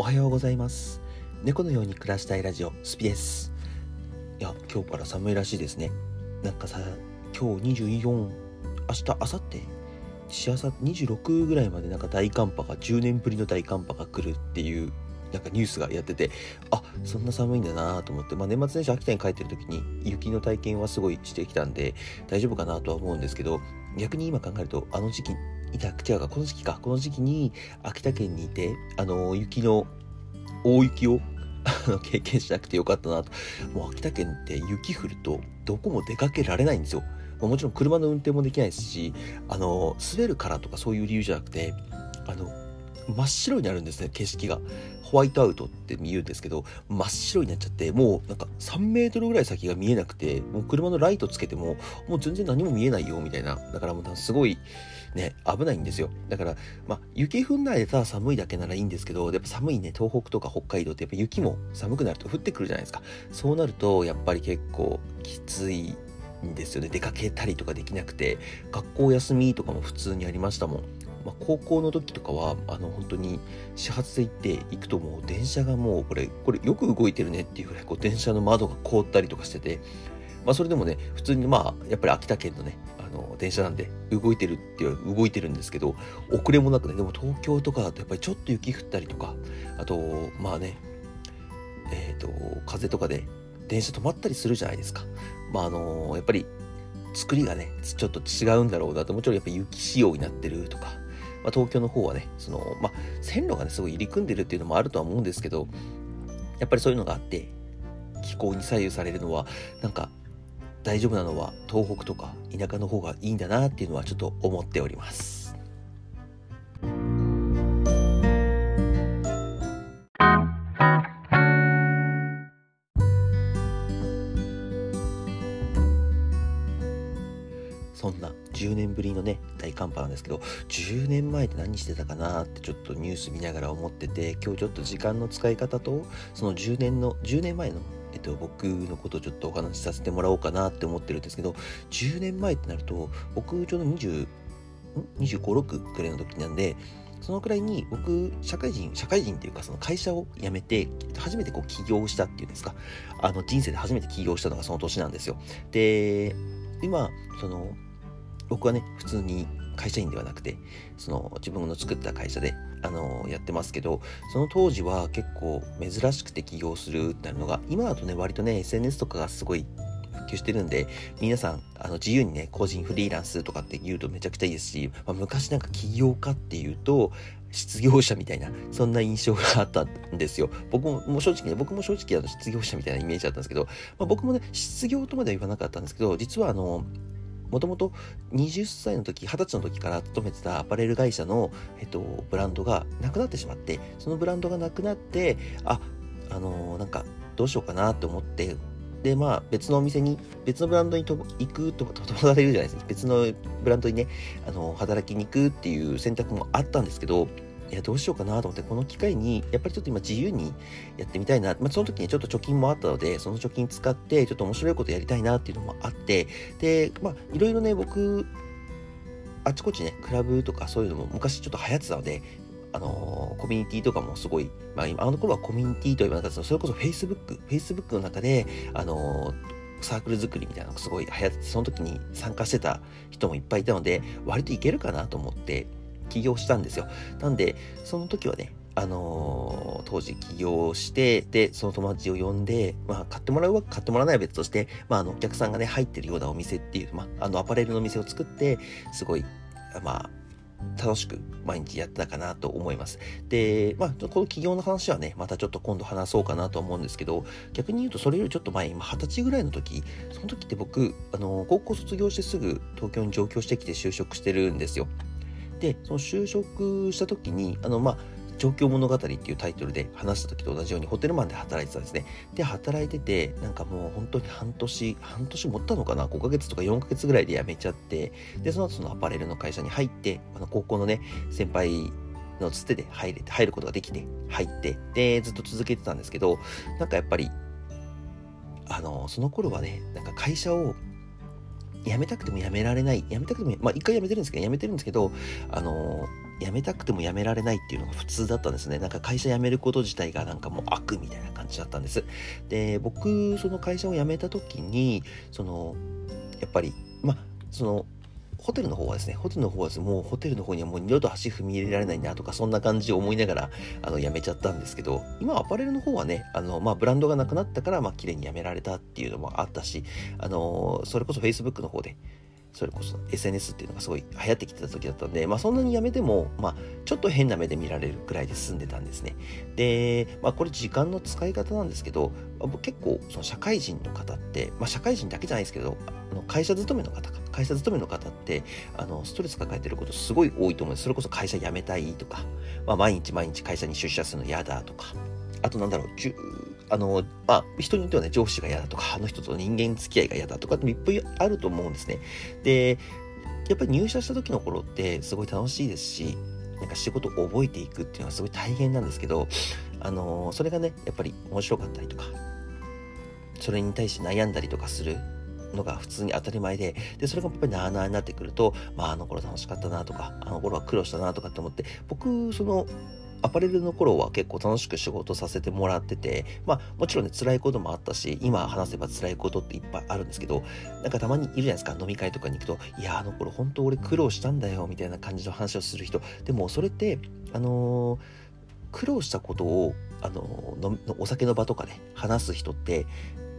おはようございます。猫のように暮らしたいラジオスピです。いや今日から寒いらしいですね。なんかさ今日24明日明後日？しあさ26ぐらいまでなんか大寒波が10年ぶりの大寒波が来るっていうなんかニュースがやっててあそんな寒いんだなと思って、まあ、年末年始秋田に帰ってる時に雪の体験はすごいしてきたんで大丈夫かなとは思うんですけど逆に今考えるとあの時期いた違うかこの時期か。この時期に秋田県にいてあの雪の大雪を経験しなくてよかったなと。もう秋田県って雪降るとどこも出かけられないんですよ。もちろん車の運転もできないですしあの滑るからとかそういう理由じゃなくてあの真っ白になるんですね景色が。ホワイトアウトって言うんですけど真っ白になっちゃってもうなんか3メートルぐらい先が見えなくてもう車のライトつけてももう全然何も見えないよみたいな。だからもうすごいね危ないんですよ。だからまあ雪降んないでただ寒いだけならいいんですけどやっぱ寒いね東北とか北海道ってやっぱ雪も寒くなると降ってくるじゃないですか。そうなるとやっぱり結構きついんですよね。出かけたりとかできなくて学校休みとかも普通にありましたもん。まあ、高校の時とかはあの本当に始発で行って行くともう電車がもうこれこれよく動いてるねっていうぐらいこう電車の窓が凍ったりとかしてて、まあ、それでもね普通にまあやっぱり秋田県のねの電車なんで動いてるっていう動いてるんですけど遅れもなくねでも東京とかだとやっぱりちょっと雪降ったりとかあとまあねえっ、ー、と風とかで電車止まったりするじゃないですか。まああのやっぱり作りがねちょっと違うんだろうなともちろんやっぱ雪仕様になってるとかまあ、東京の方はね、その、まあ、線路がね、すごい入り組んでるっていうのもあるとは思うんですけど、やっぱりそういうのがあって、気候に左右されるのは、なんか、大丈夫なのは東北とか田舎の方がいいんだなっていうのはちょっと思っております。そんな10年ぶりのね、大寒波なんですけど、10年前って何してたかなってちょっとニュース見ながら思ってて、今日ちょっと時間の使い方と、その10年の、10年前のっと、僕のことをちょっとお話しさせてもらおうかなって思ってるんですけど、10年前ってなると、僕ちょうど20、25、6くらいの時なんで、そのくらいに僕、社会人、社会人っていうかその会社を辞めて、初めてこう起業したっていうんですか、あの人生で初めて起業したのがその年なんですよ。で、今、その、僕はね、普通に会社員ではなくて、その自分の作った会社で、あのやってますけど、その当時は結構珍しくて起業するってなるのが、今だとね、割とね、SNS とかがすごい普及してるんで、皆さん、あの、自由にね、個人フリーランスとかって言うとめちゃくちゃいいですし、まあ、昔なんか起業家っていうと、失業者みたいな、そんな印象があったんですよ。僕も、もう正直ね、僕も正直あの失業者みたいなイメージだったんですけど、まあ、僕もね、失業とまでは言わなかったんですけど、実はあの、もともと20歳の時、20歳の時から勤めてたアパレル会社の、えっと、ブランドがなくなってしまって、そのブランドがなくなって、あ、あのー、なんか、どうしようかなと思って、で、まあ、別のお店に、別のブランドにと行くとか、と友達いるじゃないですか。別のブランドにね、あの、働きに行くっていう選択もあったんですけど、いや、どうしようかなと思って、この機会に、やっぱりちょっと今自由にやってみたいな。まあ、その時にちょっと貯金もあったので、その貯金使って、ちょっと面白いことやりたいなっていうのもあって、で、まあ、いろいろね、僕、あちこちね、クラブとかそういうのも昔ちょっと流行ってたので、あのー、コミュニティとかもすごい、まあ今、あの頃はコミュニティと言わなかったそれこそ Facebook、Facebook の中で、あのー、サークル作りみたいなのがすごい流行ってて、その時に参加してた人もいっぱいいたので、割といけるかなと思って、起業したんですよ。なんで、その時はね、あのー、当時起業して、で、その友達を呼んで、まあ、買ってもらうわ、買ってもらわないは別として、まあ、あの、お客さんがね、入ってるようなお店っていう、まあ、あの、アパレルのお店を作って、すごい、まあ、楽しく毎日やってたかなと思います。で、まあ、この起業の話はね、またちょっと今度話そうかなと思うんですけど、逆に言うとそれよりちょっと前、今二十歳ぐらいの時、その時って僕、あの、高校卒業してすぐ東京に上京してきて就職してるんですよ。で、その就職した時に、あの、まあ、状況物語っていうタイトルで話した時と同じようにホテルマンで働いてたんですね。で、働いてて、なんかもう本当に半年、半年持ったのかな ?5 ヶ月とか4ヶ月ぐらいで辞めちゃって、で、その後そのアパレルの会社に入って、あの、高校のね、先輩のつてで入れて、入ることができて、入って、で、ずっと続けてたんですけど、なんかやっぱり、あの、その頃はね、なんか会社を辞めたくても辞められない。辞めたくても、まあ一回辞めてるんですけど、やめてるんですけど、あの辞めたくても辞められないっていうのが普通だったんですね。なんか会社辞めること自体がなんかもう悪みたいな感じだったんです。で、僕、その会社を辞めた時に、その、やっぱり、ま、その、ホテルの方はですね、ホテルの方はですね、もうホテルの方にはもう二度と足踏み入れられないなとか、そんな感じを思いながら、あの、辞めちゃったんですけど、今アパレルの方はね、あの、まあ、ブランドがなくなったから、まあ、綺麗に辞められたっていうのもあったし、あの、それこそ Facebook の方で、それこそ SNS っていうのがすごい流行ってきてた時だったんで、まあそんなにやめても、まあちょっと変な目で見られるくらいで済んでたんですね。で、まあこれ時間の使い方なんですけど、結構その社会人の方って、まあ社会人だけじゃないですけど、あの会社勤めの方か、会社勤めの方って、あの、ストレス抱えてることすごい多いと思うんです。それこそ会社辞めたいとか、まあ毎日毎日会社に出社するの嫌だとか、あとなんだろう、あの、まあ、人によってはね、上司が嫌だとか、あの人と人間付き合いが嫌だとかっていっぱいあると思うんですね。で、やっぱり入社した時の頃ってすごい楽しいですし、なんか仕事を覚えていくっていうのはすごい大変なんですけど、あのそれがね、やっぱり面白かったりとか、それに対して悩んだりとかするのが普通に当たり前で、で、それがやっぱりなあなあになってくると、まあ、あの頃楽しかったなとか、あの頃は苦労したなとかって思って、僕、その、アパレルの頃は結構楽しく仕事させてもらってて、まあもちろんね辛いこともあったし、今話せば辛いことっていっぱいあるんですけど、なんかたまにいるじゃないですか、飲み会とかに行くと、いや、あの頃本当俺苦労したんだよ、みたいな感じの話をする人。でもそれって、あのー、苦労したことを、あのー、お酒の場とかで話す人って、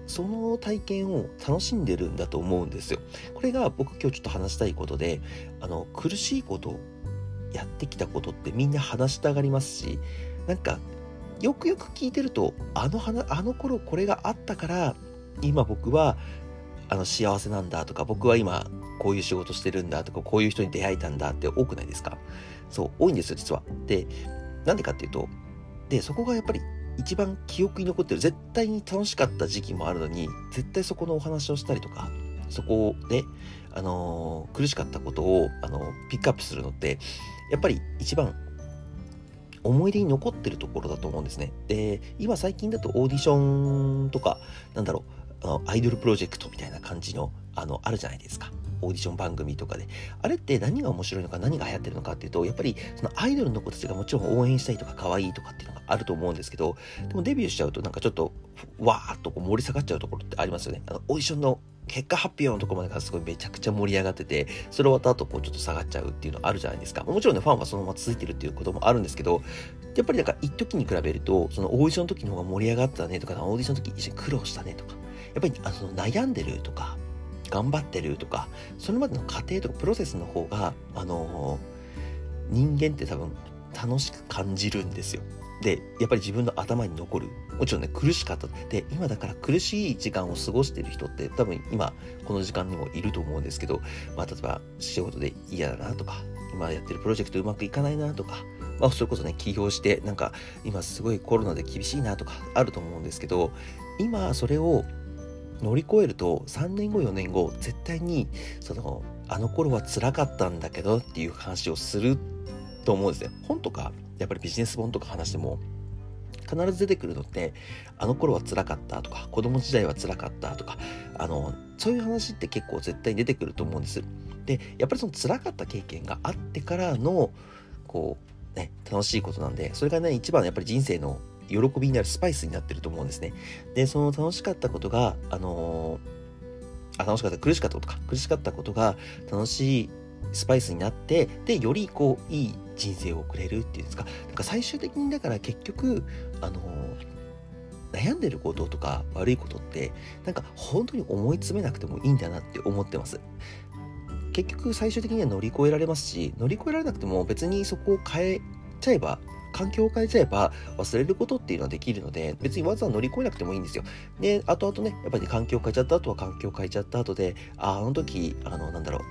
その体験を楽しんでるんだと思うんですよ。これが僕今日ちょっと話したいことで、あの、苦しいことやってきたことってみんな話したがりますし、なんか、よくよく聞いてると、あの花、あの頃これがあったから、今僕は、あの、幸せなんだとか、僕は今、こういう仕事してるんだとか、こういう人に出会えたんだって多くないですか？そう、多いんですよ、実は。で、なんでかっていうと、で、そこがやっぱり一番記憶に残ってる、絶対に楽しかった時期もあるのに、絶対そこのお話をしたりとか、そこで、あのー、苦しかったことを、あのー、ピックアップするのって、やっぱり一番思い出に残ってるところだと思うんですね。で、今最近だとオーディションとか、なんだろう、あのアイドルプロジェクトみたいな感じの、あの、あるじゃないですか。オーディション番組とかで。あれって何が面白いのか何が流行ってるのかっていうと、やっぱりそのアイドルの子たちがもちろん応援したいとか可愛いとかっていうのがあると思うんですけど、でもデビューしちゃうとなんかちょっとわーっとこう盛り下がっちゃうところってありますよね。あのオーディションの結果発表のとこまでがすごいめちゃくちゃ盛り上がってて、それ終わった後こうちょっと下がっちゃうっていうのあるじゃないですか。もちろんね、ファンはそのまま続いてるっていうこともあるんですけど、やっぱりなんか一時に比べると、そのオーディションの時の方が盛り上がったねとか、オーディションの時一緒に苦労したねとか、やっぱりあの悩んでるとか、頑張ってるとか、それまでの過程とかプロセスの方が、あのー、人間って多分楽しく感じるんですよ。で、やっぱり自分の頭に残る。もちろんね、苦しかった。で、今だから苦しい時間を過ごしてる人って多分今、この時間にもいると思うんですけど、まあ、例えば仕事で嫌だなとか、今やってるプロジェクトうまくいかないなとか、まあ、それこそね、起業して、なんか、今すごいコロナで厳しいなとか、あると思うんですけど、今、それを乗り越えると、3年後、4年後、絶対に、その、あの頃は辛かったんだけどっていう話をすると思うんですね。本とか、やっぱりビジネス本とか話しても、必ず出てくるのって、あの頃は辛かったとか、子供時代は辛かったとか、あの、そういう話って結構絶対に出てくると思うんです。で、やっぱりその辛かった経験があってからの、こう、ね、楽しいことなんで、それがね、一番やっぱり人生の喜びになるスパイスになってると思うんですね。で、その楽しかったことが、あのー、あ、楽しかった、苦しかったことか、苦しかったことが楽しいスパイスになって、で、よりこう、いい人生を送れるっていうんですか、なんか最終的にだから結局、あの悩んでることとか悪いことって、なんか本当に思い詰めなくてもいいんだなって思ってます。結局最終的には乗り越えられますし、乗り越えられなくても別にそこを変えちゃえば環境を変えちゃえば忘れることっていうのはできるので、別にわざわざ乗り越えなくてもいいんですよ。で、後々ね、やっぱり環境を変えちゃった後は環境を変えちゃった後で、あ、あの時、あの、なんだろう、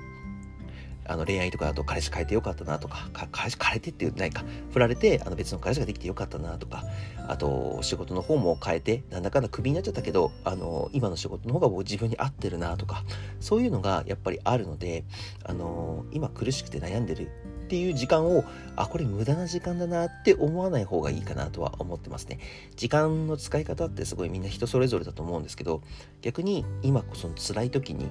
あの恋愛とかだと彼氏変えてよかったなとか、か彼氏変えてって言ってないか、振られてあの別の彼氏ができてよかったなとか、あと仕事の方も変えて、なんだかんだクビになっちゃったけど、あの、今の仕事の方が自分に合ってるなとか、そういうのがやっぱりあるので、あの、今苦しくて悩んでるっていう時間を、あ、これ無駄な時間だなって思わない方がいいかなとは思ってますね。時間の使い方ってすごいみんな人それぞれだと思うんですけど、逆に今こそ辛い時に、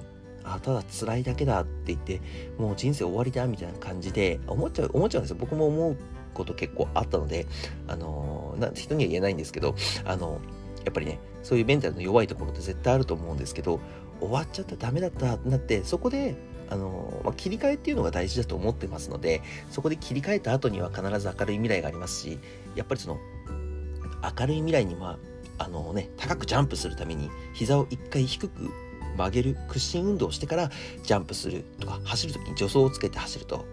あただ辛いだけだって言ってもう人生終わりだみたいな感じで思っちゃう思っちゃうんですよ。僕も思うこと結構あったのであのな人には言えないんですけどあのやっぱりねそういうメンタルの弱いところって絶対あると思うんですけど終わっちゃったダメだったってなってそこであの、まあ、切り替えっていうのが大事だと思ってますのでそこで切り替えた後には必ず明るい未来がありますしやっぱりその明るい未来にはあのね高くジャンプするために膝を一回低く曲げる屈伸運動をしてからジャンプするとか走る時に助走をつけて走ると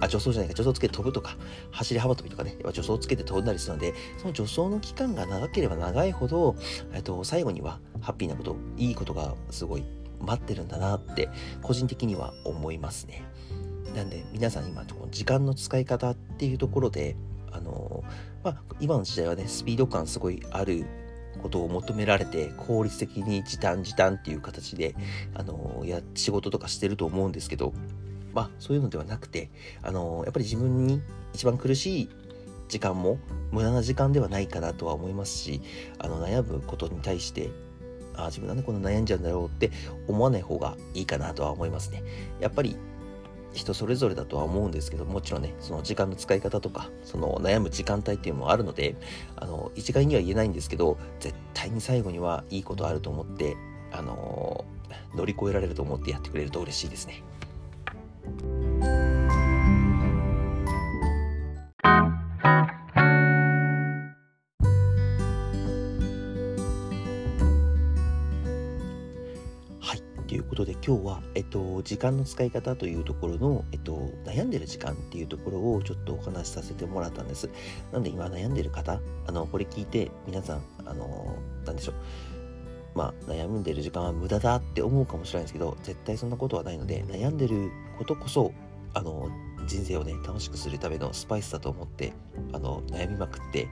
あ助走じゃないか助走つけて飛ぶとか走り幅跳びとかね助走つけて飛んだりするのでその助走の期間が長ければ長いほど、えっと、最後にはハッピーなこといいことがすごい待ってるんだなって個人的には思いますね。なんで皆さん今この時間の使い方っていうところであのまあ今の時代はねスピード感すごいあることを求められて効率的に時短時短っていう形であのや仕事とかしてると思うんですけどまあそういうのではなくてあのやっぱり自分に一番苦しい時間も無駄な時間ではないかなとは思いますしあの悩むことに対してあ自分なんでこんな悩んじゃうんだろうって思わない方がいいかなとは思いますね。やっぱり人それぞれだとは思うんですけどもちろんねその時間の使い方とかその悩む時間帯っていうのもあるのであの一概には言えないんですけど絶対に最後にはいいことあると思ってあの乗り越えられると思ってやってくれると嬉しいですね。ことで今日は、えっと、時間の使い方というところの、えっと、悩んでる時間っていうところをちょっとお話しさせてもらったんです。なんで今悩んでる方、あの、これ聞いて皆さん、あの、なんでしょう。まあ、悩んでる時間は無駄だって思うかもしれないですけど、絶対そんなことはないので、悩んでることこそ、あの、人生をね、楽しくするためのスパイスだと思って、あの、悩みまくって、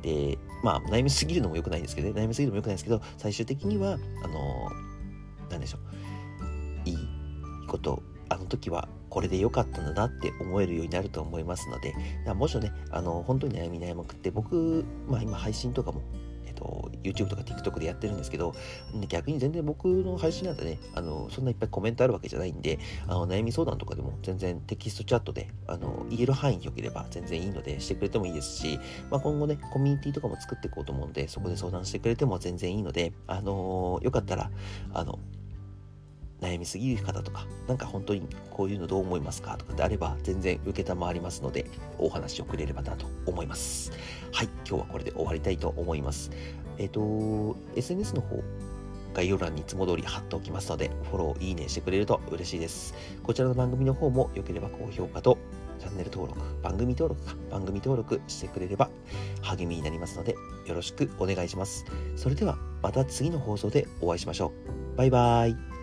で、まあ、悩みすぎるのも良くないんですけどね、悩みすぎるのも良くないんですけど、最終的には、あの、なんでしょういいことあの時はこれで良かったんだなって思えるようになると思いますのでもしねあの本当に悩み悩まくって僕、まあ、今配信とかもと、YouTube とか TikTok でやってるんですけど、逆に全然僕の配信なんてね、あの、そんないっぱいコメントあるわけじゃないんで、あの、悩み相談とかでも全然テキストチャットで、あの、言える範囲によければ全然いいので、してくれてもいいですし、まあ、今後ね、コミュニティとかも作っていこうと思うんで、そこで相談してくれても全然いいので、あのよかったら、あの、悩みすぎる方とか、なんか本当にこういうのどう思いますかとかであれば、全然受けたまわりますので、お話をくれればなと思います。はい、今日はこれで終わりたいと思います。えっ、ー、と、SNS の方、概要欄にいつも通り貼っておきますので、フォロー、いいねしてくれると嬉しいです。こちらの番組の方も良ければ高評価とチャンネル登録、番組登録か、番組登録してくれれば励みになりますので、よろしくお願いします。それではまた次の放送でお会いしましょう。バイバーイ。